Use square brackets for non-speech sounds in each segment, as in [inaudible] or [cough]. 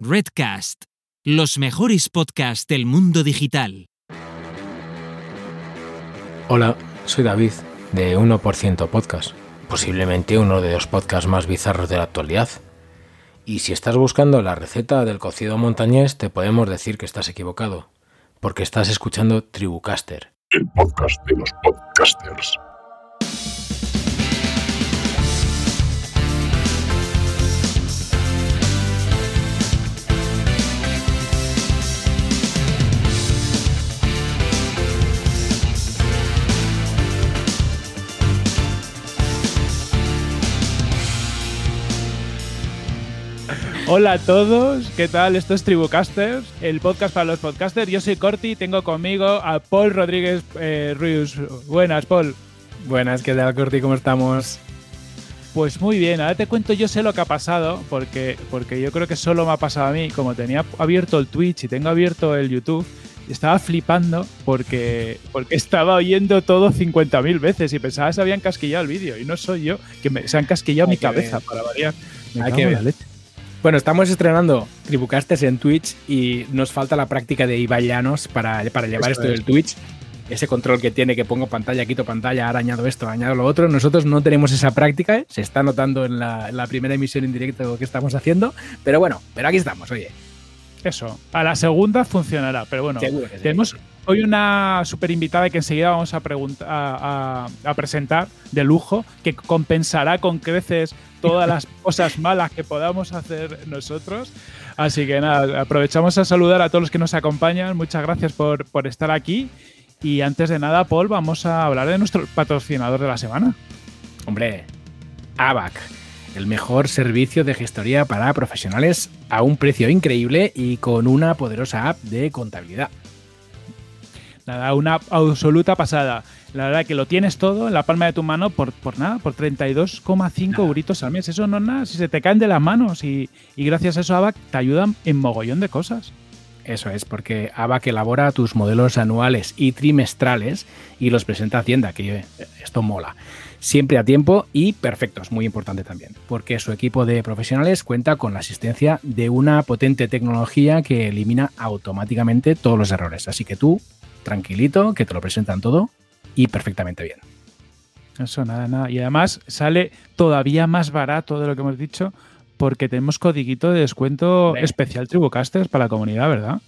Redcast, los mejores podcasts del mundo digital. Hola, soy David, de 1% Podcast, posiblemente uno de los podcasts más bizarros de la actualidad. Y si estás buscando la receta del cocido montañés, te podemos decir que estás equivocado, porque estás escuchando Tribucaster. El podcast de los podcasters. Hola a todos, ¿qué tal? Esto es Tribucasters, el podcast para los podcasters. Yo soy Corti, tengo conmigo a Paul Rodríguez eh, Ruiz. Buenas, Paul. Buenas, ¿qué tal, Corti? ¿Cómo estamos? Pues muy bien, ahora te cuento yo sé lo que ha pasado, porque, porque yo creo que solo me ha pasado a mí, como tenía abierto el Twitch y tengo abierto el YouTube, estaba flipando porque, porque estaba oyendo todo 50.000 veces y pensaba que se habían casquillado el vídeo y no soy yo, que me, se han casquillado Hay mi cabeza ver. para variar. Me Hay cago que en ver. la leche. Bueno, estamos estrenando Tribucasters en Twitch y nos falta la práctica de Ibai Llanos para, para llevar Eso esto es. del Twitch. Ese control que tiene que pongo pantalla, quito pantalla, ahora añado esto, añado lo otro. Nosotros no tenemos esa práctica, ¿eh? se está notando en la, en la primera emisión en directo que estamos haciendo. Pero bueno, pero aquí estamos, oye. Eso, a la segunda funcionará, pero bueno, sí. tenemos hoy una super invitada que enseguida vamos a, a- a presentar de lujo, que compensará con creces todas las cosas malas que podamos hacer nosotros. Así que nada, aprovechamos a saludar a todos los que nos acompañan. Muchas gracias por, por estar aquí. Y antes de nada, Paul, vamos a hablar de nuestro patrocinador de la semana. Hombre, ABAC, el mejor servicio de gestoría para profesionales a un precio increíble y con una poderosa app de contabilidad. Nada, una absoluta pasada. La verdad que lo tienes todo en la palma de tu mano por, por nada, por 32,5 euritos al mes. Eso no es nada, si se te caen de las manos y, y gracias a eso ABAC te ayudan en mogollón de cosas. Eso es, porque ABAC elabora tus modelos anuales y trimestrales y los presenta a Hacienda, que eh, esto mola. Siempre a tiempo y perfectos, muy importante también, porque su equipo de profesionales cuenta con la asistencia de una potente tecnología que elimina automáticamente todos los errores. Así que tú, tranquilito, que te lo presentan todo y perfectamente bien. Eso, nada, nada. Y además sale todavía más barato de lo que hemos dicho porque tenemos codiguito de descuento Hombre. especial Tribucasters para la comunidad, ¿verdad?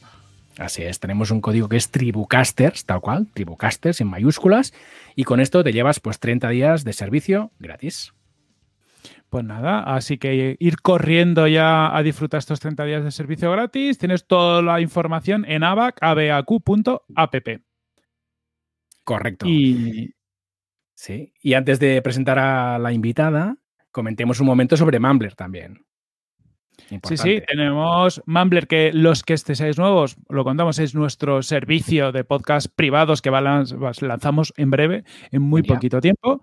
Así es, tenemos un código que es Tribucasters, tal cual, Tribucasters en mayúsculas, y con esto te llevas pues 30 días de servicio gratis. Pues nada, así que ir corriendo ya a disfrutar estos 30 días de servicio gratis. Tienes toda la información en abac, abaq.app. Correcto. Y Sí, y antes de presentar a la invitada, comentemos un momento sobre Mumbler también. sí, Importante. sí, tenemos Mumbler, que los que estéis nuevos, lo contamos, es nuestro servicio de podcast privados que lanzamos en breve, en muy poquito tiempo.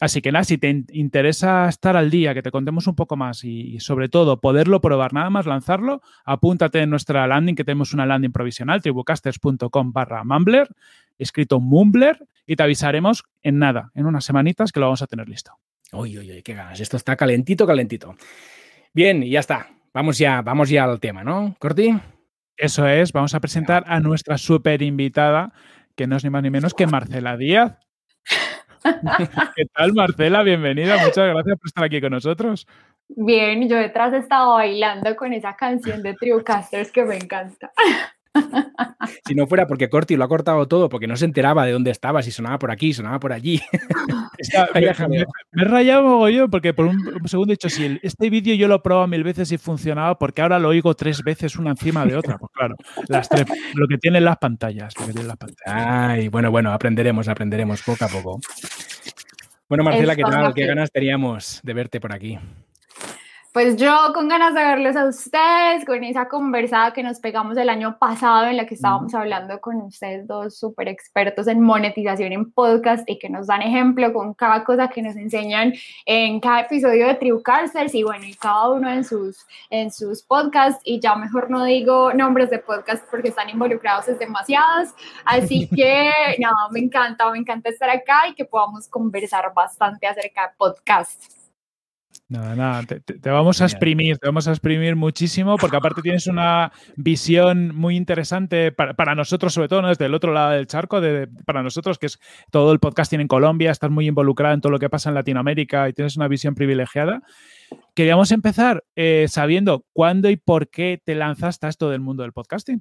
Así que nada, si te in- interesa estar al día, que te contemos un poco más y, y sobre todo poderlo probar, nada más lanzarlo, apúntate en nuestra landing, que tenemos una landing provisional, tribucasters.com barra Mumbler, escrito Mumbler, y te avisaremos en nada, en unas semanitas que lo vamos a tener listo. Uy, uy, uy, qué ganas. Esto está calentito, calentito. Bien, y ya está. Vamos ya, vamos ya al tema, ¿no? Corti. Eso es, vamos a presentar a nuestra super invitada, que no es ni más ni menos que Marcela Díaz. [laughs] ¿Qué tal, Marcela? Bienvenida, muchas gracias por estar aquí con nosotros. Bien, yo detrás estaba bailando con esa canción de Tribucasters que me encanta. Si no fuera porque Corti lo ha cortado todo, porque no se enteraba de dónde estaba, si sonaba por aquí, sonaba por allí. [laughs] [laughs] Está- me, he rayado mogollón porque por un, un segundo he dicho, si el- este vídeo yo lo he probado mil veces y funcionaba, porque ahora lo oigo tres veces una encima de otra. Pues claro, las tres, lo que tienen las pantallas. Lo que tienen las pantallas. Ay, bueno, bueno, aprenderemos, aprenderemos poco a poco. Bueno, Marcela, ¿qué tal? ¿Qué ganas teníamos de verte por aquí? Pues yo con ganas de verlos a ustedes, con esa conversada que nos pegamos el año pasado en la que estábamos hablando con ustedes dos súper expertos en monetización en podcast y que nos dan ejemplo con cada cosa que nos enseñan en cada episodio de Tribucasters y bueno, y cada uno en sus, en sus podcasts. Y ya mejor no digo nombres de podcast porque están involucrados es demasiados, así [laughs] que nada, me encanta, me encanta estar acá y que podamos conversar bastante acerca de podcast. Nada, nada, te, vamos a exprimir, te vamos a exprimir muchísimo, porque aparte tienes una visión muy interesante para, nosotros, sobre todo desde el otro lado del charco, de, para nosotros, que es todo el podcasting en Colombia, estás muy involucrada en todo lo que pasa en Latinoamérica y tienes una visión privilegiada. Queríamos empezar eh, sabiendo cuándo y por qué te lanzaste a esto del mundo del podcasting.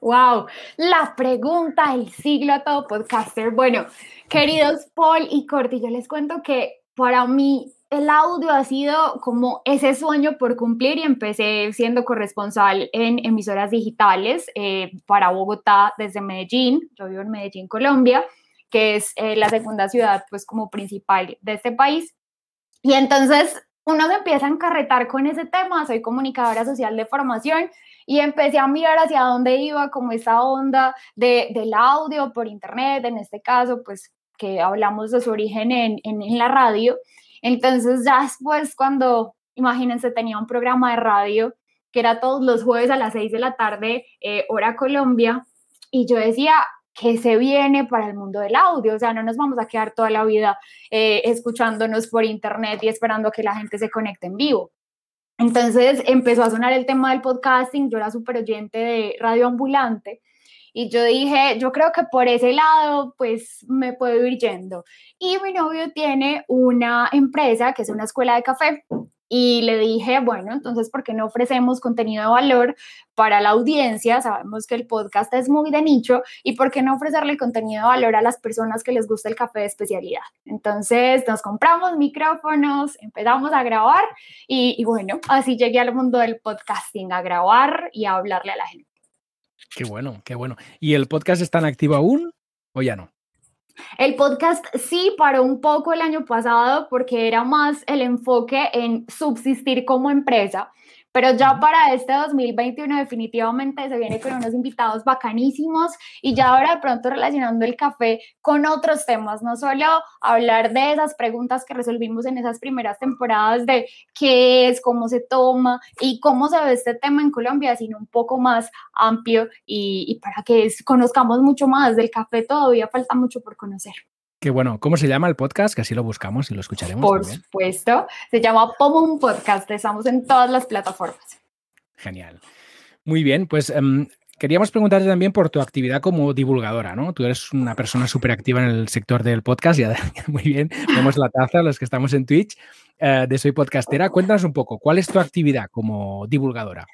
Wow, la pregunta del siglo a todo podcaster. Bueno, queridos Paul y Corti, yo les cuento que para mí el audio ha sido como ese sueño por cumplir y empecé siendo corresponsal en emisoras digitales eh, para Bogotá desde Medellín. Yo vivo en Medellín, Colombia, que es eh, la segunda ciudad pues como principal de este país. Y entonces uno se empieza a encarretar con ese tema, soy comunicadora social de formación y empecé a mirar hacia dónde iba como esa onda de, del audio por internet, en este caso pues que hablamos de su origen en, en la radio. Entonces ya después cuando, imagínense, tenía un programa de radio que era todos los jueves a las 6 de la tarde, eh, hora Colombia, y yo decía, que se viene para el mundo del audio, o sea, no nos vamos a quedar toda la vida eh, escuchándonos por internet y esperando que la gente se conecte en vivo. Entonces empezó a sonar el tema del podcasting, yo era súper oyente de radio ambulante y yo dije, yo creo que por ese lado, pues me puedo ir yendo. Y mi novio tiene una empresa que es una escuela de café. Y le dije, bueno, entonces, ¿por qué no ofrecemos contenido de valor para la audiencia? Sabemos que el podcast es muy de nicho y ¿por qué no ofrecerle contenido de valor a las personas que les gusta el café de especialidad? Entonces, nos compramos micrófonos, empezamos a grabar y, y bueno, así llegué al mundo del podcasting, a grabar y a hablarle a la gente. Qué bueno, qué bueno. ¿Y el podcast está en activo aún o ya no? El podcast sí paró un poco el año pasado porque era más el enfoque en subsistir como empresa pero ya para este 2021 definitivamente se viene con unos invitados bacanísimos y ya ahora de pronto relacionando el café con otros temas, no solo hablar de esas preguntas que resolvimos en esas primeras temporadas de qué es, cómo se toma y cómo se ve este tema en Colombia, sino un poco más amplio y, y para que conozcamos mucho más del café, todavía falta mucho por conocer. Qué bueno. ¿Cómo se llama el podcast? Que así lo buscamos y lo escucharemos. Por supuesto. Se llama un Podcast. Estamos en todas las plataformas. Genial. Muy bien. Pues em, queríamos preguntarte también por tu actividad como divulgadora, ¿no? Tú eres una persona súper activa en el sector del podcast. Ya, [laughs] muy bien. Vemos la taza, los que estamos en Twitch, eh, de Soy Podcastera. Cuéntanos un poco, ¿cuál es tu actividad como divulgadora?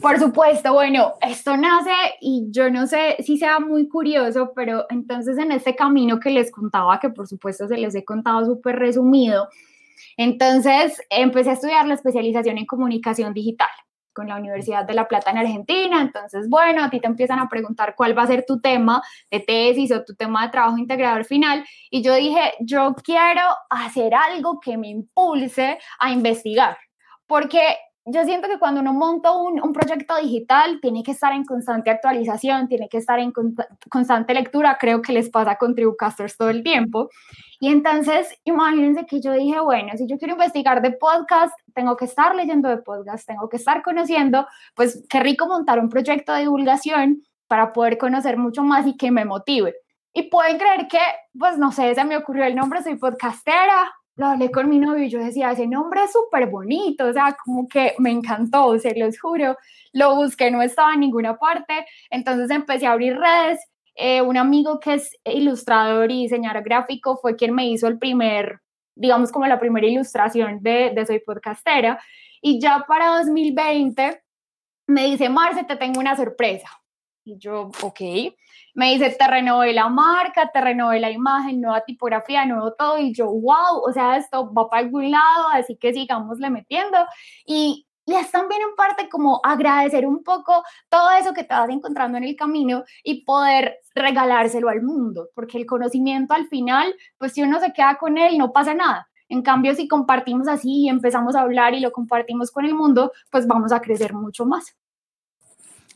Por supuesto, bueno, esto nace y yo no sé si sea muy curioso, pero entonces en este camino que les contaba, que por supuesto se les he contado súper resumido, entonces empecé a estudiar la especialización en comunicación digital con la Universidad de La Plata en Argentina. Entonces, bueno, a ti te empiezan a preguntar cuál va a ser tu tema de tesis o tu tema de trabajo integrador final. Y yo dije, yo quiero hacer algo que me impulse a investigar, porque yo siento que cuando uno monta un, proyecto digital, tiene que estar en constante actualización, tiene que estar en constante lectura. Creo que les pasa con Tribucasters todo el tiempo. Y entonces, imagínense que yo dije, bueno, si yo quiero investigar de podcast, tengo que estar leyendo de podcast, tengo que estar conociendo, pues qué rico montar un proyecto de divulgación para poder conocer mucho más y que me motive. Y pueden creer que, pues no sé, se me ocurrió el nombre, soy podcastera, lo hablé con mi novio y yo decía, ese nombre es súper bonito, o sea, como que me encantó, se los juro. Lo busqué, no estaba en ninguna parte, entonces empecé a abrir redes. Eh, un amigo que es ilustrador y diseñador gráfico fue quien me hizo el primer, digamos, como la primera ilustración de, de Soy Podcastera. Y ya para 2020 me dice, Marce, te tengo una sorpresa. Y yo, ok me dice, te renové la marca, te renové la imagen, nueva tipografía, nuevo todo, y yo, wow, o sea, esto va para algún lado, así que sigámosle metiendo. Y, y es también en parte como agradecer un poco todo eso que te vas encontrando en el camino y poder regalárselo al mundo, porque el conocimiento al final, pues si uno se queda con él, no pasa nada. En cambio, si compartimos así y empezamos a hablar y lo compartimos con el mundo, pues vamos a crecer mucho más.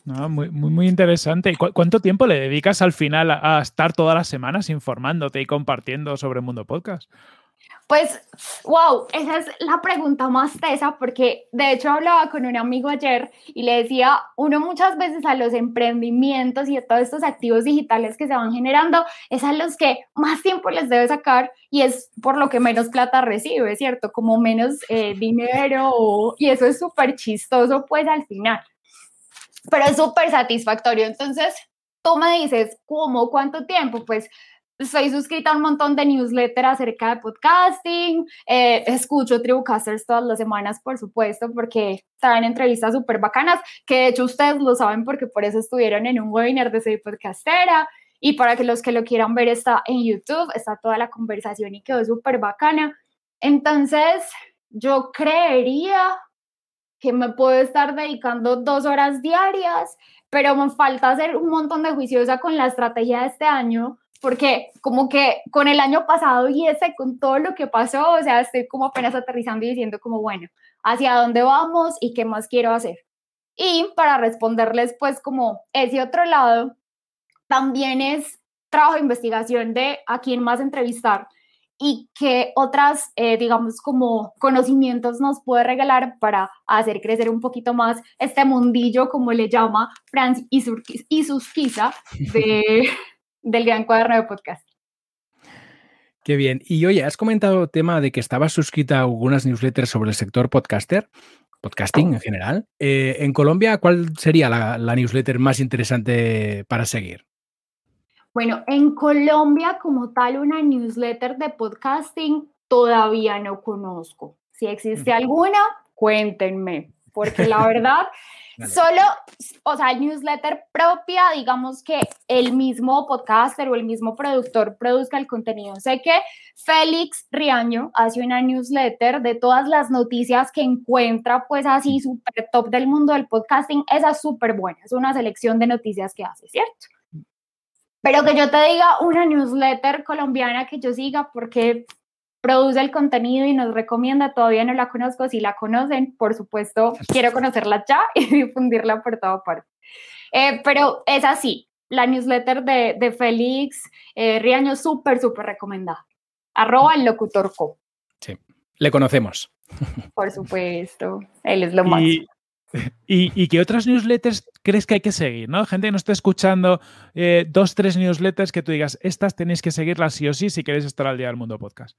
No, muy, muy, interesante. ¿Cuánto tiempo le dedicas al final a, estar todas las semanas informándote y compartiendo sobre mundo podcast? Pues, wow, esa es la pregunta más tesa porque de hecho hablaba con un amigo ayer y le decía, uno muchas veces a los emprendimientos y a todos estos activos digitales que se van generando es a los que más tiempo les debe sacar y es por lo que menos plata recibe, ¿cierto? Como menos eh, dinero y eso es súper chistoso pues al final, pero es súper satisfactorio. Entonces, tú me dices, ¿cómo? ¿Cuánto tiempo? Pues estoy suscrita a un montón de newsletters acerca de podcasting, eh, escucho Tribucasters todas las semanas, por supuesto, porque traen entrevistas súper bacanas, que de hecho ustedes lo saben porque por eso estuvieron en un webinar de Soy Podcastera. Y para que los que lo quieran ver está en YouTube, está toda la conversación y quedó súper bacana. Entonces, yo creería que me puedo estar dedicando dos horas diarias, pero me falta hacer un montón de juiciosa con la estrategia de este año porque como que con el año pasado y ese, con todo lo que pasó, o sea, estoy como apenas aterrizando y diciendo como, bueno, ¿hacia dónde vamos y qué más quiero hacer? Y para responderles, pues como ese otro lado, también es trabajo de investigación de a quién más entrevistar y qué otras, eh, digamos, como conocimientos nos puede regalar para hacer crecer un poquito más este mundillo, como le llama Franz Isusquiza, de, [laughs] del Gran Cuaderno de Podcast. Qué bien. Y oye, has comentado el tema de que estabas suscrita a algunas newsletters sobre el sector podcaster, podcasting en general. Eh, en Colombia, ¿cuál sería la, la newsletter más interesante para seguir? Bueno, en Colombia como tal una newsletter de podcasting todavía no conozco. Si existe alguna, cuéntenme, porque la verdad [laughs] Solo, o sea, newsletter propia, digamos que el mismo podcaster o el mismo productor produzca el contenido. Sé que Félix Riaño hace una newsletter de todas las noticias que encuentra, pues así súper top del mundo del podcasting. Esa es súper buena, es una selección de noticias que hace, ¿cierto? Pero que yo te diga una newsletter colombiana que yo siga, porque produce el contenido y nos recomienda, todavía no la conozco, si la conocen, por supuesto, quiero [laughs] conocerla ya [laughs] y difundirla por toda parte. Eh, pero es así, la newsletter de, de Félix eh, Riaño, súper, súper recomendada. Arroba el locutor co. Sí, le conocemos. Por supuesto, él es lo más. Y, y, qué otras newsletters crees que hay que seguir? ¿no? Gente que no esté escuchando eh, dos, tres newsletters que tú digas, estas tenéis que seguirlas sí o sí si queréis estar al día del mundo podcast.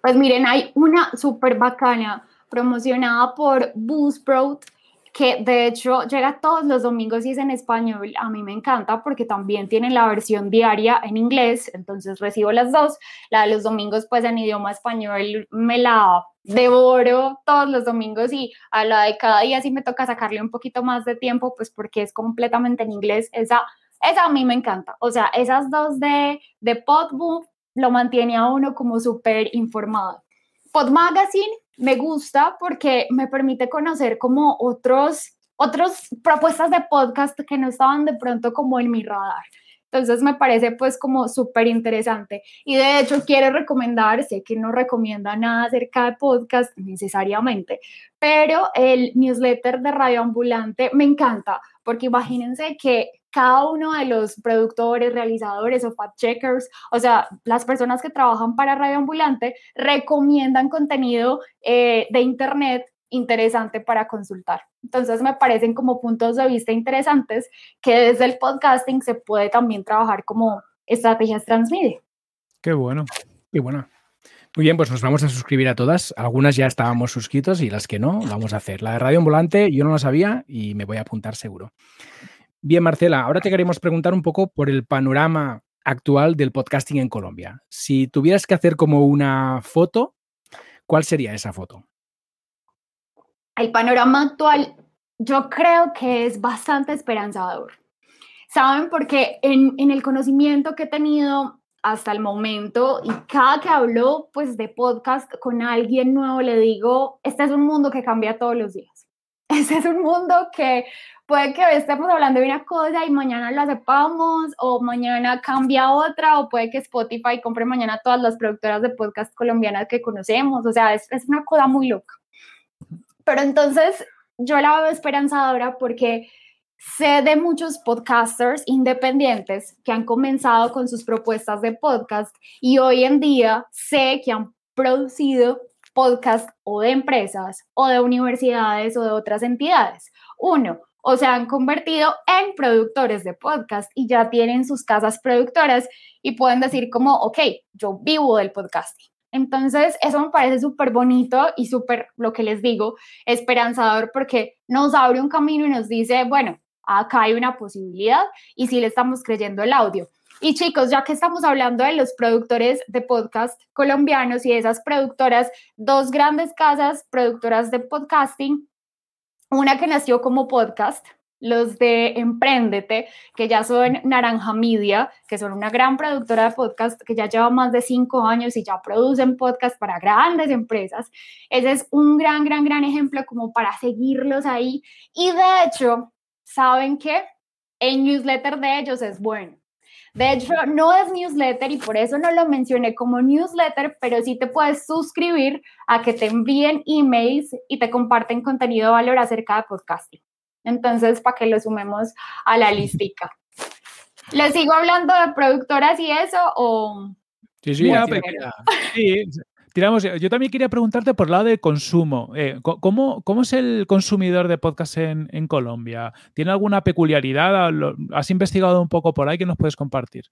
Pues miren, hay una súper bacana promocionada por Buzzsprout que de hecho llega todos los domingos y es en español. A mí me encanta porque también tienen la versión diaria en inglés, entonces recibo las dos. La de los domingos, pues en idioma español me la devoro todos los domingos y a la de cada día sí me toca sacarle un poquito más de tiempo, pues porque es completamente en inglés. Esa, esa a mí me encanta. O sea, esas dos de, de Podbook lo mantiene a uno como súper informado. Pod Magazine me gusta porque me permite conocer como otros, otras propuestas de podcast que no estaban de pronto como en mi radar. Entonces me parece pues como súper interesante. Y de hecho quiero recomendar, sé que no recomienda nada acerca de podcast necesariamente, pero el newsletter de Radio Ambulante me encanta porque imagínense que cada uno de los productores, realizadores o fact-checkers, o sea, las personas que trabajan para Radio Ambulante, recomiendan contenido eh, de Internet interesante para consultar. Entonces me parecen como puntos de vista interesantes que desde el podcasting se puede también trabajar como estrategias transmedia. Qué bueno. Qué bueno. Muy bien, pues nos vamos a suscribir a todas. Algunas ya estábamos suscritos y las que no, vamos a hacer. La de Radio Ambulante yo no la sabía y me voy a apuntar seguro. Bien, Marcela, ahora te queremos preguntar un poco por el panorama actual del podcasting en Colombia. Si tuvieras que hacer como una foto, ¿cuál sería esa foto? El panorama actual yo creo que es bastante esperanzador. ¿Saben? Porque en, en el conocimiento que he tenido hasta el momento y cada que hablo pues de podcast con alguien nuevo le digo, este es un mundo que cambia todos los días. Este es un mundo que puede que estemos hablando de una cosa y mañana la sepamos, o mañana cambia otra, o puede que Spotify compre mañana todas las productoras de podcast colombianas que conocemos, o sea, es, es una cosa muy loca. Pero entonces yo la veo esperanzadora porque sé de muchos podcasters independientes que han comenzado con sus propuestas de podcast y hoy en día sé que han producido podcast o de empresas o de universidades o de otras entidades. Uno, o se han convertido en productores de podcast y ya tienen sus casas productoras y pueden decir como, ok, yo vivo del podcasting. Entonces, eso me parece súper bonito y súper, lo que les digo, esperanzador porque nos abre un camino y nos dice, bueno, acá hay una posibilidad y sí le estamos creyendo el audio. Y chicos, ya que estamos hablando de los productores de podcast colombianos y de esas productoras, dos grandes casas productoras de podcasting, una que nació como podcast, los de Emprendete, que ya son Naranja Media, que son una gran productora de podcast que ya lleva más de cinco años y ya producen podcast para grandes empresas. Ese es un gran, gran, gran ejemplo como para seguirlos ahí. Y de hecho, ¿saben que El newsletter de ellos es bueno. De hecho, no es newsletter y por eso no lo mencioné como newsletter, pero sí te puedes suscribir a que te envíen emails y te comparten contenido de valor acerca de podcasting. Entonces, para que lo sumemos a la listica. [laughs] ¿Les sigo hablando de productoras y eso o...? Sí, sí, sí, tiramos. Yo también quería preguntarte por el lado de consumo. Eh, ¿cómo, ¿cómo, es el consumidor de podcast en, en Colombia? ¿Tiene alguna peculiaridad? ¿Has investigado un poco por ahí que nos puedes compartir?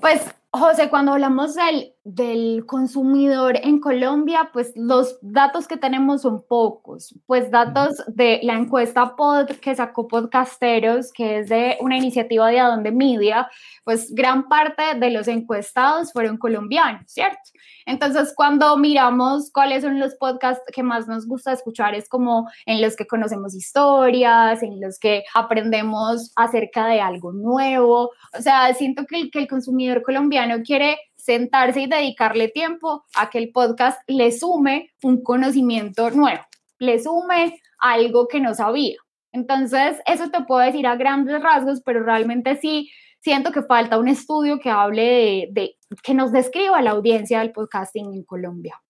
Pues, José, cuando hablamos del, del, consumidor en Colombia, pues los datos que tenemos son pocos. Pues datos de la encuesta Pod que sacó Podcasteros, que es de una iniciativa de Adonde Media, pues gran parte de los encuestados fueron colombianos, ¿cierto? Entonces, cuando miramos cuáles son los podcasts que más nos gusta escuchar, es como en los que conocemos historias, en los que aprendemos acerca de algo nuevo. O sea, siento que que el consumidor colombiano quiere sentarse y dedicarle tiempo a que el podcast le sume un conocimiento nuevo, le sume algo que no sabía. Entonces, eso te puedo decir a grandes rasgos, pero realmente sí siento que falta un estudio que hable de, que nos describa la audiencia del podcasting en Colombia.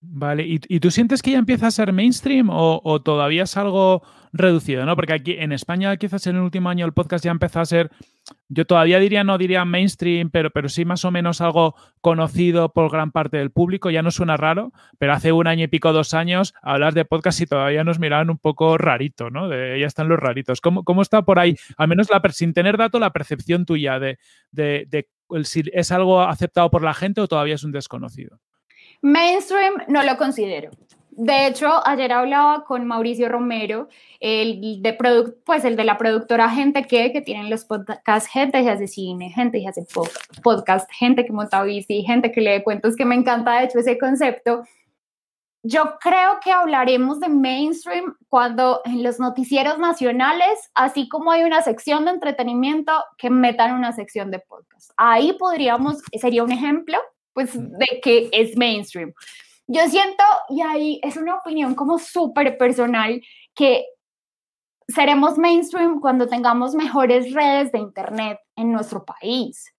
Vale, ¿Y, tú sientes que ya empieza a ser mainstream o, todavía es algo reducido? ¿no? Porque aquí en España quizás en el último año el podcast ya empezó a ser, yo todavía diría, no diría mainstream, pero, pero sí más o menos algo conocido por gran parte del público, ya no suena raro, pero hace un año y pico, dos años, hablar de podcast y todavía nos miraban un poco rarito, ¿no? De, ya están los raritos. ¿Cómo, ¿Cómo, está por ahí, al menos sin tener dato, la percepción tuya de, de, de si es algo aceptado por la gente o todavía es un desconocido? Mainstream no lo considero. De hecho, ayer hablaba con Mauricio Romero, el de, pues el de la productora Gente que, que tienen los podcasts, gente que hace cine, gente que hace podcast, gente que monta bici, gente que lee cuentos, que me encanta de hecho ese concepto. Yo creo que hablaremos de mainstream cuando en los noticieros nacionales, así como hay una sección de entretenimiento, que metan una sección de podcast. Ahí podríamos, sería un ejemplo pues de que es mainstream. Yo siento, y ahí es una opinión como súper personal, que seremos mainstream cuando tengamos mejores redes de Internet en nuestro país.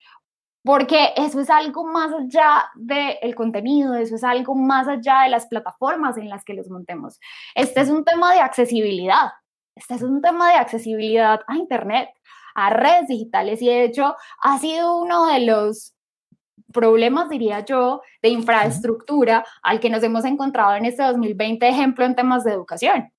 Porque eso es algo más allá del contenido, eso es algo más allá de las plataformas en las que los montemos. Este es un tema de accesibilidad. Este es un tema de accesibilidad a Internet, a redes digitales. Y de hecho, ha sido uno de los problemas, diría yo, de infraestructura al que nos hemos encontrado en este 2020, ejemplo, en temas de educación.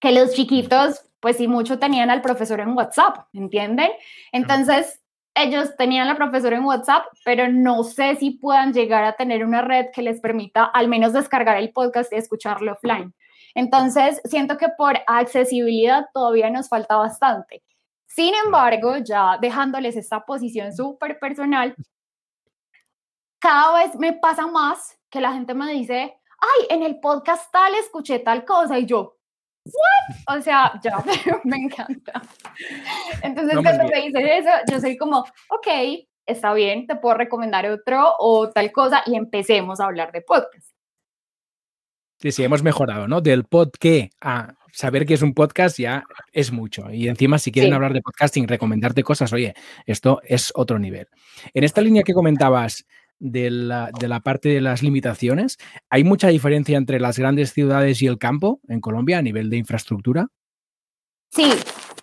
Que los chiquitos, pues sí, mucho tenían al profesor en WhatsApp, ¿entienden? Entonces, ellos tenían al profesor en WhatsApp, pero no sé si puedan llegar a tener una red que les permita al menos descargar el podcast y escucharlo offline. Entonces, siento que por accesibilidad todavía nos falta bastante. Sin embargo, ya dejándoles esta posición súper personal, cada vez me pasa más que la gente me dice, ay, en el podcast tal escuché tal cosa y yo, ¿what? O sea, ya, [laughs] me encanta. Entonces, cuando me dicen eso, yo soy como, ok, está bien, te puedo recomendar otro o tal cosa y empecemos a hablar de podcast. Sí, sí, hemos mejorado, ¿no? Del pod que a saber que es un podcast ya es mucho. Y encima, si quieren hablar de podcasting, recomendarte cosas, oye, esto es otro nivel. En esta línea que comentabas de la, parte de las limitaciones. ¿Hay mucha diferencia entre las grandes ciudades y el campo en Colombia a nivel de infraestructura? Sí,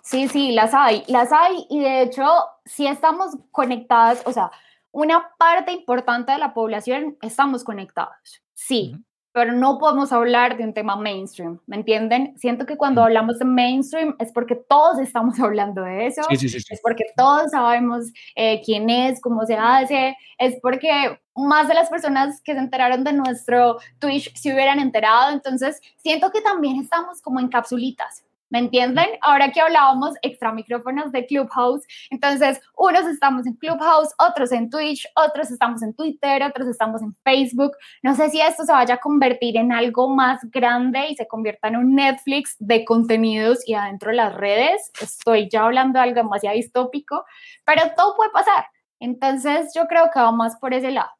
sí, sí, las hay, las hay y de hecho, si estamos conectadas, o sea, una parte importante de la población estamos conectados. Sí, pero no podemos hablar de un tema mainstream, ¿me entienden? Siento que cuando hablamos de mainstream es porque todos estamos [laughs] hablando de eso, es porque todos sabemos eh, quién es, cómo se hace, es porque más de las personas que se enteraron de nuestro Twitch se hubieran enterado, entonces siento que también estamos como en capsulitas, ¿Me entienden? Ahora que hablábamos extra micrófonos de Clubhouse, entonces unos estamos en Clubhouse, otros en Twitch, otros estamos en Twitter, otros estamos en Facebook. No sé si esto se vaya a convertir en algo más grande y se convierta en un Netflix de contenidos y adentro de las redes. Estoy ya hablando de algo demasiado distópico, pero todo puede pasar. Entonces yo creo que va más por ese lado.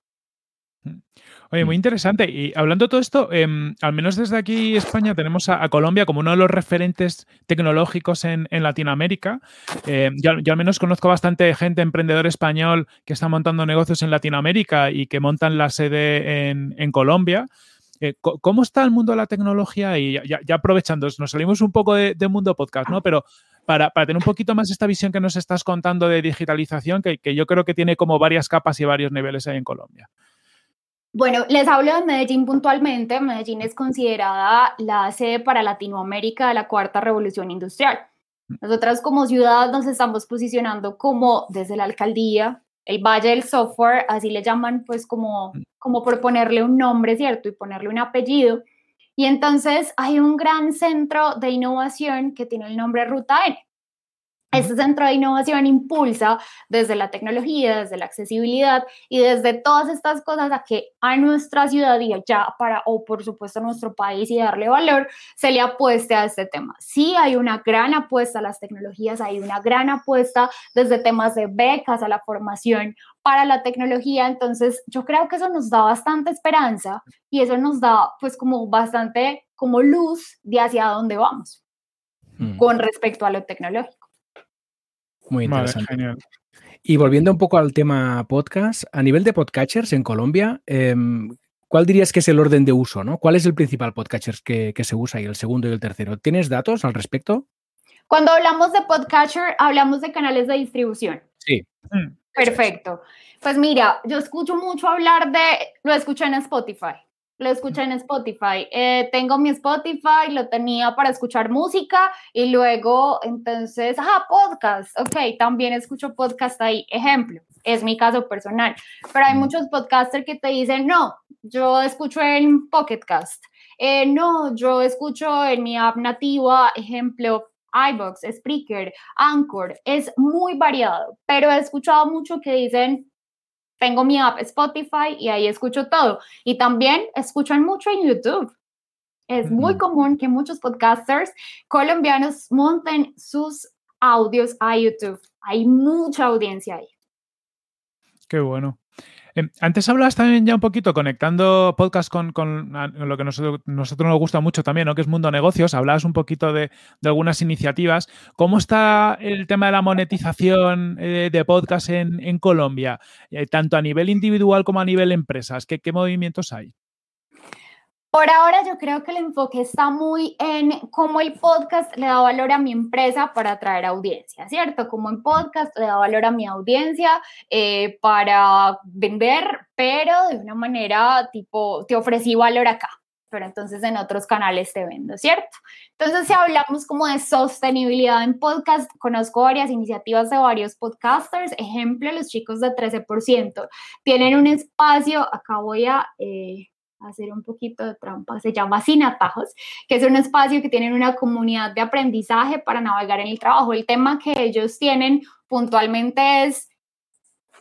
Oye, muy interesante. Y hablando de todo esto, em, al menos desde aquí España tenemos a, Colombia como uno de los referentes tecnológicos en, Latinoamérica. Em, yo, al menos conozco bastante gente, emprendedor español, que está montando negocios en Latinoamérica y que montan la sede en, Colombia. Eh, ¿Cómo está el mundo de la tecnología? Y ya, aprovechando, nos salimos un poco de, mundo podcast, ¿no? Pero para, tener un poquito más esta visión que nos estás contando de digitalización, que, que yo creo que tiene como varias capas y varios niveles ahí en Colombia. Bueno, les hablo de Medellín puntualmente. Medellín es considerada la sede para Latinoamérica de la cuarta revolución industrial. Nosotras como ciudad nos estamos posicionando como desde la alcaldía, el Valle del Software, así le llaman, pues como, como por ponerle un nombre, ¿cierto? Y ponerle un apellido. Y entonces hay un gran centro de innovación que tiene el nombre Ruta N. Este centro de innovación impulsa desde la tecnología, desde la accesibilidad y desde todas estas cosas a que a nuestra ciudad y ya para, o por supuesto a nuestro país y darle valor, se le apueste a este tema. Sí hay una gran apuesta a las tecnologías, hay una gran apuesta desde temas de becas a la formación para la tecnología, entonces yo creo que eso nos da bastante esperanza y eso nos da pues como bastante como luz de hacia dónde vamos mm. con respecto a lo tecnológico. Muy interesante. Y volviendo un poco al tema podcast, a nivel de podcatchers en Colombia, em, ¿cuál dirías que es el orden de uso? ¿no? ¿Cuál es el principal podcatcher que, se usa y el segundo y el tercero? ¿Tienes datos al respecto? Cuando hablamos de podcatcher, hablamos de canales de distribución. Sí. Mm, perfecto. Pues mira, yo escucho mucho hablar de, lo escucho en Spotify lo escuché en Spotify. Eh, tengo mi Spotify, lo tenía para escuchar música y luego, entonces, ajá, podcast. Ok, también escucho podcast ahí. Ejemplo, es mi caso personal. Pero hay muchos podcasters que te dicen, no, yo escucho en Pocket Cast. Eh, no, yo escucho en mi app nativa, ejemplo, iBox, Spreaker, Anchor. Es muy variado, pero he escuchado mucho que dicen, tengo mi app Spotify y ahí escucho todo. Y también escuchan mucho en YouTube. Es muy común que muchos podcasters colombianos monten sus audios a YouTube. Hay mucha audiencia ahí. Qué bueno. Em, antes hablabas también ya un poquito conectando podcast con, lo que nosotros, nosotros, nos gusta mucho también, ¿no? que es mundo negocios. Hablabas un poquito de, algunas iniciativas. ¿Cómo está el tema de la monetización eh, de podcast en, Colombia, eh, tanto a nivel individual como a nivel empresas? ¿Qué, qué movimientos hay? Por ahora yo creo que el enfoque está muy en cómo el podcast le da valor a mi empresa para atraer audiencia, ¿cierto? Como en podcast le da valor a mi audiencia eh, para vender, pero de una manera tipo, te ofrecí valor acá, pero entonces en otros canales te vendo, ¿cierto? Entonces, si hablamos como de sostenibilidad en podcast, conozco varias iniciativas de varios podcasters, ejemplo, los chicos de 13%, tienen un espacio, acá voy a... Eh, hacer un poquito de trampa, se llama Sin Atajos, que es un espacio que tienen una comunidad de aprendizaje para navegar en el trabajo. El tema que ellos tienen puntualmente es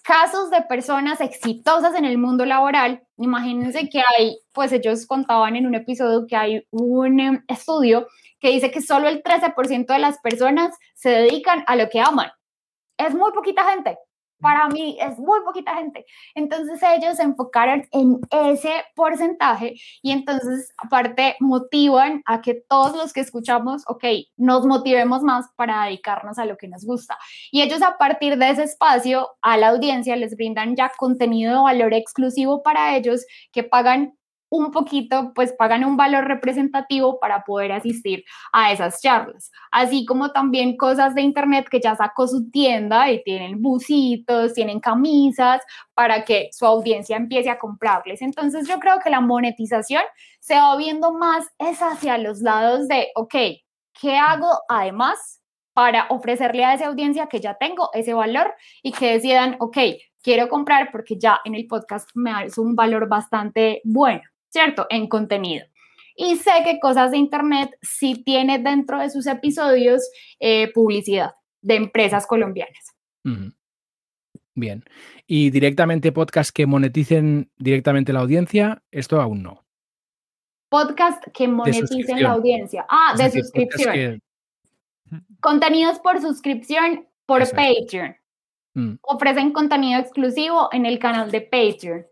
casos de personas exitosas en el mundo laboral. Imagínense que hay, pues ellos contaban en un episodio que hay un em, estudio que dice que solo el 13% de las personas se dedican a lo que aman. Es muy poquita gente, para mí es muy poquita gente. Entonces ellos se enfocaron en ese porcentaje y entonces aparte motivan a que todos los que escuchamos, ok, nos motivemos más para dedicarnos a lo que nos gusta. Y ellos a partir de ese espacio a la audiencia les brindan ya contenido de valor exclusivo para ellos que pagan un poquito, pues pagan un valor representativo para poder asistir a esas charlas. Así como también cosas de internet que ya sacó su tienda y tienen busitos, tienen camisas para que su audiencia empiece a comprarles. Entonces yo creo que la monetización se va viendo más es hacia los lados de, ok, ¿qué hago además para ofrecerle a esa audiencia que ya tengo ese valor y que decidan, ok, quiero comprar porque ya en el podcast me da un valor bastante bueno, ¿cierto? En contenido. Y sé que Cosas de Internet sí tiene dentro de sus episodios eh, publicidad de empresas colombianas. Bien. ¿Y directamente podcast que moneticen directamente la audiencia? Esto aún no. Podcast que moneticen la audiencia. Ah, de suscripción. Contenidos por suscripción por Patreon. Mm. Ofrecen contenido exclusivo en el canal de Patreon.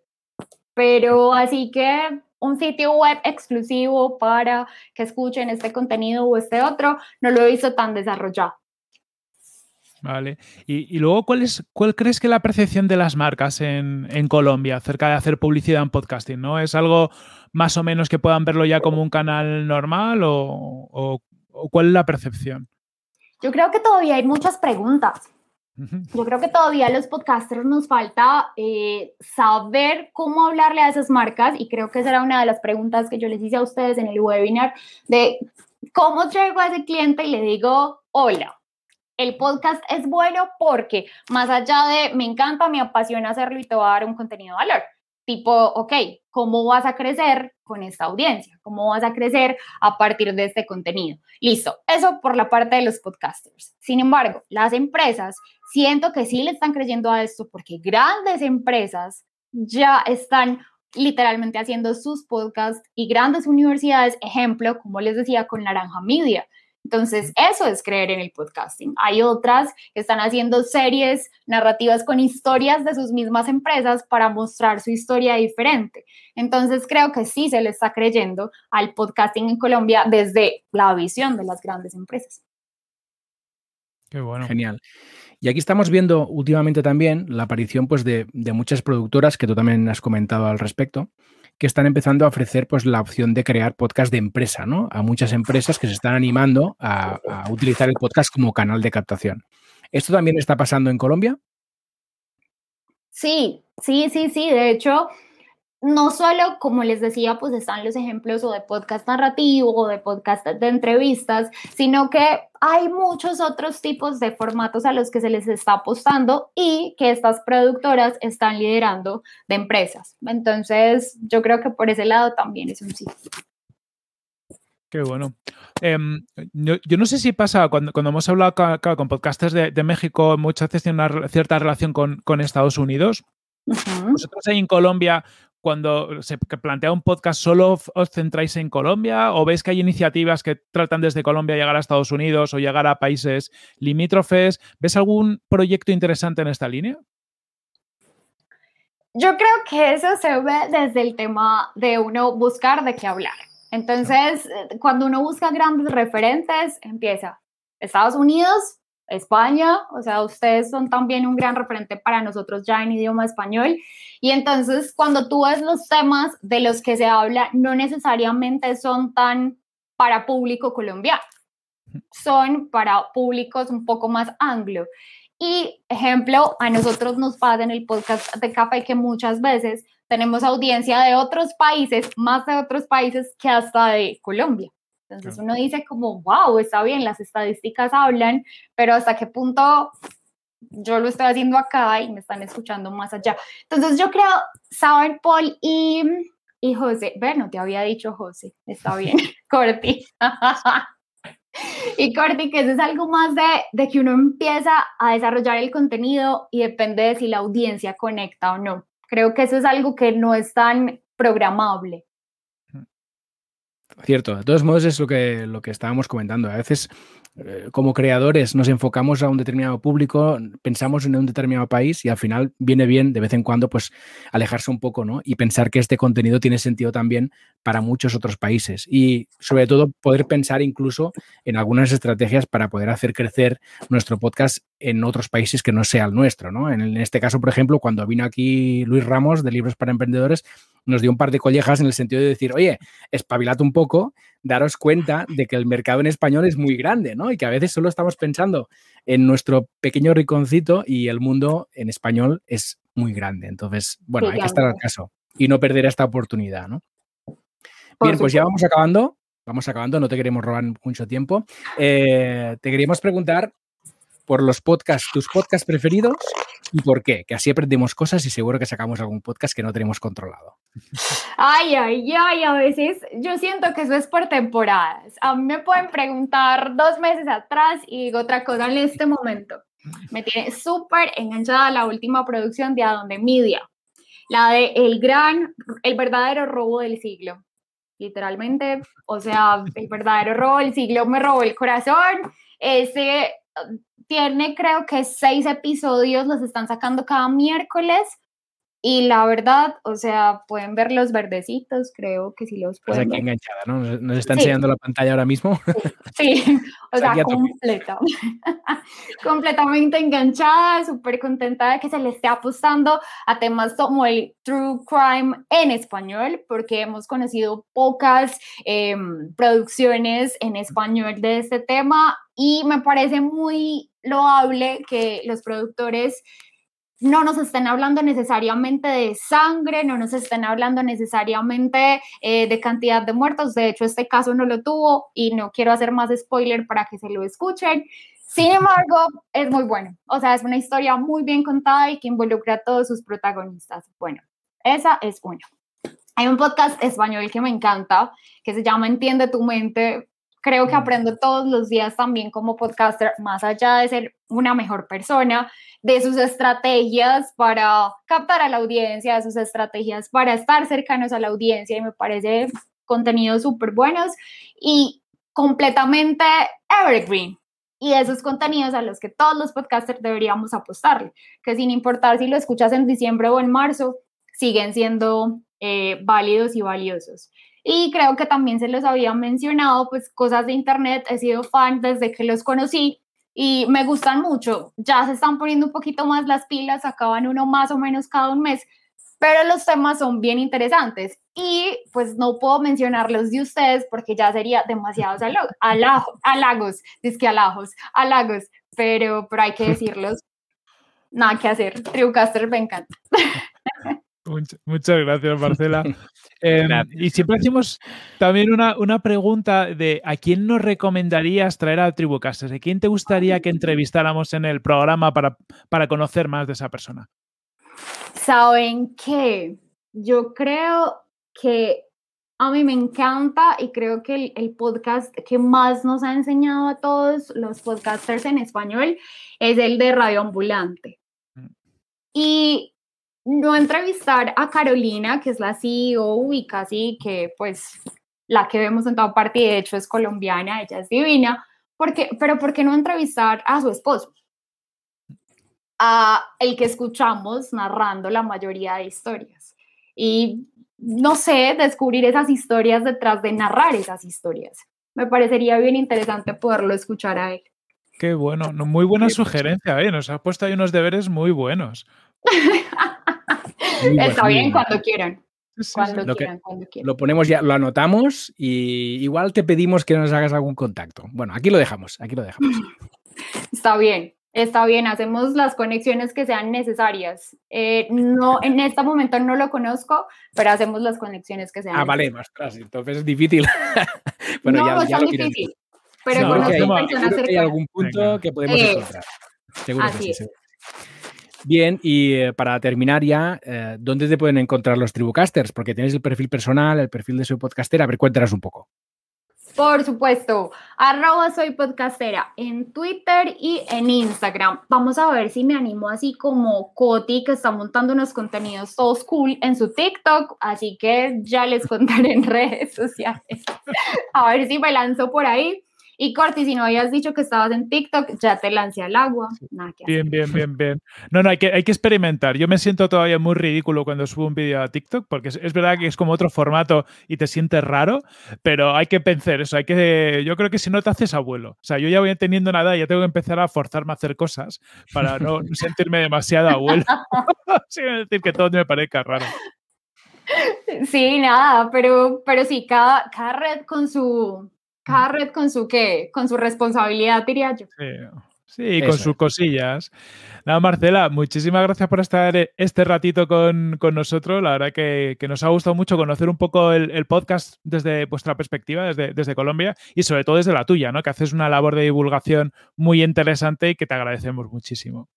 Pero así que un sitio web exclusivo para que escuchen este contenido o este otro, no lo he visto tan desarrollado. Vale. Y, luego, ¿cuál, es, ¿cuál crees que es la percepción de las marcas en, Colombia acerca de hacer publicidad en podcasting? ¿no? ¿Es algo más o menos que puedan verlo ya como un canal normal o cuál es la percepción? Yo creo que todavía hay muchas preguntas. Yo creo que todavía a los podcasters nos falta eh, saber cómo hablarle a esas marcas y creo que esa era una de las preguntas que yo les hice a ustedes en el webinar de cómo traigo a ese cliente y le digo, hola, el podcast es bueno porque más allá de me encanta, me apasiona hacerlo y te va a dar un contenido de valor tipo, ok, ¿cómo vas a crecer con esta audiencia? ¿Cómo vas a crecer a partir de este contenido? Listo, eso por la parte de los podcasters. Sin embargo, las empresas, siento que sí le están creyendo a esto porque grandes empresas ya están literalmente haciendo sus podcasts y grandes universidades, ejemplo, como les decía, con Naranja Media, entonces, eso es creer en el podcasting. Hay otras que están haciendo series narrativas con historias de sus mismas empresas para mostrar su historia diferente. Entonces, creo que sí se le está creyendo al podcasting en Colombia desde la visión de las grandes empresas. Qué bueno. Genial. Y aquí estamos viendo últimamente también la aparición pues, de, de muchas productoras que tú también has comentado al respecto, que están empezando a ofrecer pues, la opción de crear podcast de empresa, ¿no? A muchas empresas que se están animando a, utilizar el podcast como canal de captación. ¿Esto también está pasando en Colombia? Sí, sí, sí, sí. De hecho, no solo, como les decía, pues están los ejemplos o de podcast narrativo o de podcast de entrevistas, sino que hay muchos otros tipos de formatos a los que se les está apostando y que estas productoras están liderando de empresas. Entonces, yo creo que por ese lado también es un sí. Qué bueno. Em, yo, no sé si pasa, cuando, cuando hemos hablado con, podcasters de, México, muchas veces tiene una cierta relación con, Estados Unidos. Vosotros ahí en Colombia cuando se plantea un podcast, ¿solo os centráis en Colombia o veis que hay iniciativas que tratan desde Colombia llegar a Estados Unidos o llegar a países limítrofes? ¿Ves algún proyecto interesante en esta línea? Yo creo que eso se ve desde el tema de uno buscar de qué hablar. Entonces, cuando uno busca grandes referentes, empieza Estados Unidos, España, o sea, ustedes son también un gran referente para nosotros ya en idioma español. Y entonces, cuando tú ves los temas de los que se habla, no necesariamente son tan para público colombiano, son para públicos un poco más anglo. Y ejemplo, a nosotros nos pasa en el podcast de Café que muchas veces tenemos audiencia de otros países, más de otros países que hasta de Colombia. Entonces uno dice como, wow, está bien, las estadísticas hablan, pero hasta qué punto yo lo estoy haciendo acá y me están escuchando más allá. Entonces yo creo, saben, Paul y, y José, bueno, te había dicho José, está bien, [laughs] [laughs] Corti. [laughs] y Corti, que eso es algo más de, de que uno empieza a desarrollar el contenido y depende de si la audiencia conecta o no. Creo que eso es algo que no es tan programable. Cierto, de todos modos es lo que, lo que estábamos comentando. A veces eh, como creadores nos enfocamos a un determinado público, pensamos en un determinado país y al final viene bien de vez en cuando pues alejarse un poco, ¿no? Y pensar que este contenido tiene sentido también para muchos otros países y sobre todo poder pensar incluso en algunas estrategias para poder hacer crecer nuestro podcast en otros países que no sea el nuestro, ¿no? En, en este caso, por ejemplo, cuando vino aquí Luis Ramos de Libros para Emprendedores, nos dio un par de collejas en el sentido de decir, oye, espabilad un poco, daros cuenta de que el mercado en español es muy grande, ¿no? Y que a veces solo estamos pensando en nuestro pequeño rinconcito y el mundo en español es muy grande. Entonces, bueno, Sí, hay que estar al caso y no perder esta oportunidad, ¿no? Bien, pues ya vamos acabando. Vamos acabando, no te queremos robar mucho tiempo. Eh, te queríamos preguntar por los podcasts, tus podcasts preferidos y por qué, que así aprendemos cosas y seguro que sacamos algún podcast que no tenemos controlado. Ay, ay, ay, a veces yo siento que eso es por temporadas. A mí me pueden preguntar dos meses atrás y digo otra cosa en este momento. Me tiene súper enganchada la última producción de Adonde Media, la de El Gran, el verdadero robo del siglo. Literalmente, o sea, el verdadero robo del siglo me robó el corazón. Ese tiene creo que seis episodios, los están sacando cada miércoles. Y la verdad, o sea, pueden ver los verdecitos, creo que sí los pueden aquí ver. enganchada, ¿no? Nos, está Sí. enseñando la pantalla ahora mismo. Sí, [laughs] o sea, completa. [laughs] completamente enganchada, súper contenta de que se le esté apostando a temas como el true crime en español, porque hemos conocido pocas em, producciones en español de este tema y me parece muy loable que los productores no nos estén hablando necesariamente de sangre, no nos estén hablando necesariamente eh, de cantidad de muertos. De hecho, este caso no lo tuvo y no quiero hacer más spoiler para que se lo escuchen. Sin embargo, es muy bueno. O sea, es una historia muy bien contada y que involucra a todos sus protagonistas. Bueno, esa es una. Hay un podcast español que me encanta, que se llama Entiende tu mente. Creo que aprendo todos los días también como podcaster, más allá de ser una mejor persona, de sus estrategias para captar a la audiencia, de sus estrategias para estar cercanos a la audiencia y me parece contenidos súper buenos y completamente evergreen. Y de esos contenidos a los que todos los podcasters deberíamos apostarle, que sin importar si lo escuchas en diciembre o en marzo, siguen siendo eh, válidos y valiosos. Y creo que también se los había mencionado, pues cosas de Internet, he sido fan desde que los conocí y me gustan mucho. Ya se están poniendo un poquito más las pilas, acaban uno más o menos cada un mes, pero los temas son bien interesantes y pues no puedo mencionar los de ustedes porque ya sería demasiados halagos, es que halagos, halagos, pero, pero hay que decirlos. Nada que hacer, Triucaster me encanta. [laughs] Much- muchas gracias, Marcela. [laughs] Em, Gracias. y siempre hacemos también una, una pregunta de ¿a quién nos recomendarías traer al Tribucasters? ¿A quién te gustaría que entrevistáramos en el programa para, para conocer más de esa persona? ¿Saben qué? Yo creo que a mí me encanta y creo que el, el podcast que más nos ha enseñado a todos los podcasters en español es el de Radio Ambulante. Mm. Y no entrevistar a Carolina, que es la CEO y casi que pues la que vemos en toda parte y de hecho es colombiana, ella es divina, porque, pero ¿por qué no entrevistar a su esposo? a el que escuchamos narrando la mayoría de historias. Y no sé, descubrir esas historias detrás de narrar esas historias. Me parecería bien interesante poderlo escuchar a él. Qué bueno, no, muy buena sugerencia, ¿eh? nos has puesto ahí unos deberes muy buenos. [laughs] Bueno, Está bien cuando quieran, Sí, sí, cuando Lo que- quieran, cuando quieran. Lo ponemos ya, lo anotamos y igual te pedimos que nos hagas algún contacto. Bueno, aquí lo dejamos, aquí lo dejamos. [laughs] Está bien, está bien, hacemos las conexiones que sean necesarias. Eh, no, en este momento no lo conozco, pero hacemos las conexiones que sean Ah, vale, ostras, entonces es difícil. [laughs] bueno, no, ya, no es ya lo difícil, pero No, que hay, conozco personas seguro que hay algún punto Venga. que podemos Eh, encontrar. Seguro que así sí, es. Bien, y eh, para terminar ya, eh, ¿dónde te pueden encontrar los Tribucasters? Porque tienes el perfil personal, el perfil de Soy Podcaster. A ver, cuéntanos un poco. Por supuesto, arroba soy podcastera en Twitter y en Instagram. Vamos a ver si me animo así como Coti, que está montando unos contenidos todos cool en su TikTok, así que ya les contaré en [laughs] redes sociales. A ver si me lanzo por ahí. Y Corti, si no habías dicho que estabas en TikTok, ya te lancé al agua. Nada que Bien, bien, bien, bien. No, no, hay que, hay que experimentar. Yo me siento todavía muy ridículo cuando subo un vídeo a TikTok, porque es, es verdad que es como otro formato y te sientes raro, pero hay que pensar eso. Hay que, yo creo que si no te haces abuelo. O sea, yo ya voy teniendo nada y ya tengo que empezar a forzarme a hacer cosas para no [laughs] sentirme demasiado abuelo. [laughs] Sin decir que todo me parezca raro. Sí, nada, pero, pero sí, cada, cada red con su, cada red con su qué, con su responsabilidad, diría yo. Sí, sí con sus cosillas. Nada, Marcela, muchísimas gracias por estar este ratito con, con nosotros. La verdad que, que, nos ha gustado mucho conocer un poco el, el podcast desde vuestra perspectiva, desde, desde, Colombia y sobre todo desde la tuya, ¿no? Que haces una labor de divulgación muy interesante y que te agradecemos muchísimo.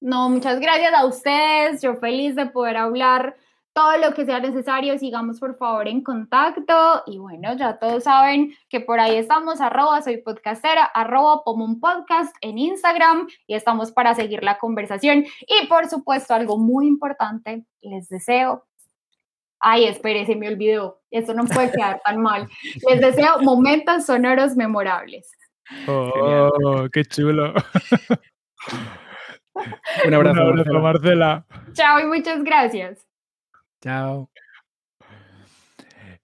No, muchas gracias a ustedes. Yo feliz de poder hablar todo lo que sea necesario, sigamos por favor en contacto y bueno, ya todos saben que por ahí estamos, arroba soy podcastera, arroba como un podcast en Instagram y estamos para seguir la conversación y por supuesto algo muy importante, les deseo, ay espere, se me olvidó, esto no puede quedar tan mal, les deseo momentos sonoros memorables. Oh, qué chulo. Un abrazo, Un abrazo Marcela. Chao y muchas gracias. Chao.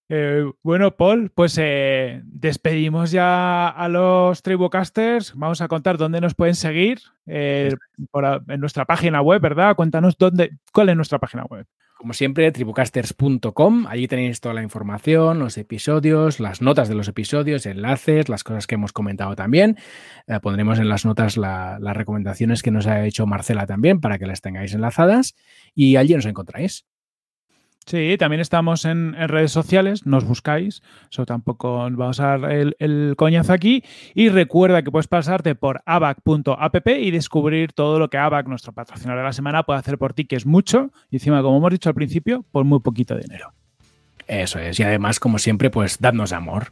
Eh, bueno, Paul, pues eh, despedimos ya a los Tribocasters. Vamos a contar dónde nos pueden seguir eh, por, en nuestra página web, ¿verdad? Cuéntanos dónde, cuál es nuestra página web. Como siempre, tribocasters.com. Allí tenéis toda la información, los episodios, las notas de los episodios, enlaces, las cosas que hemos comentado también. Pondremos en las notas la, las recomendaciones que nos ha hecho Marcela también para que las tengáis enlazadas y allí nos encontráis. Sí, también estamos en, en, redes sociales, nos buscáis, eso tampoco vamos a dar el, el, coñazo aquí. Y recuerda que puedes pasarte por abac.app y descubrir todo lo que Abac, nuestro patrocinador de la semana, puede hacer por ti, que es mucho. Y encima, como hemos dicho al principio, por muy poquito dinero. Eso es, y además, como siempre, pues dadnos amor,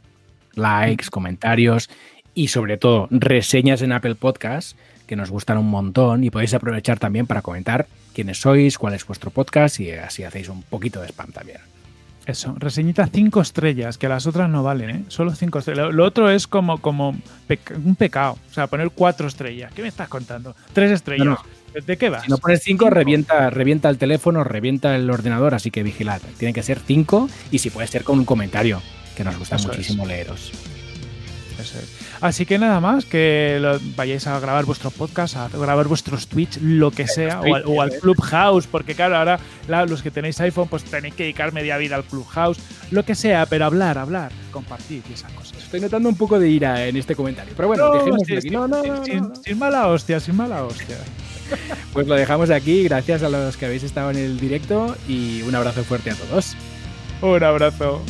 likes, comentarios y sobre todo reseñas en Apple Podcast que nos gustan un montón y podéis aprovechar también para comentar quiénes sois, cuál es vuestro podcast y así hacéis un poquito de spam también. Eso, reseñita cinco estrellas, que las otras no valen, ¿eh? Solo cinco estrellas. Lo otro es como, como peca un pecado. O sea, poner cuatro estrellas. ¿Qué me estás contando? Tres estrellas. No, no. ¿De qué vas? Si no pones cinco, Revienta, revienta el teléfono, revienta el ordenador, así que vigilad. Tiene que ser cinco y si puede ser con un comentario, que nos gusta Eso muchísimo es. leeros. Eso es. Así que nada más, que lo, vayáis a grabar vuestro podcast, a grabar vuestros Twitch, lo que sea, o al, o al, Clubhouse, porque claro, ahora la, los que tenéis iPhone, pues tenéis que dedicar media vida al Clubhouse, lo que sea, pero hablar, hablar, compartir y esas cosas. Estoy notando un poco de ira en este comentario, pero bueno, no, sí, aquí. No, no, no, sin, sin mala hostia, sin mala hostia. [laughs] Pues lo dejamos aquí, gracias a los que habéis estado en el directo y un abrazo fuerte a todos. Un abrazo.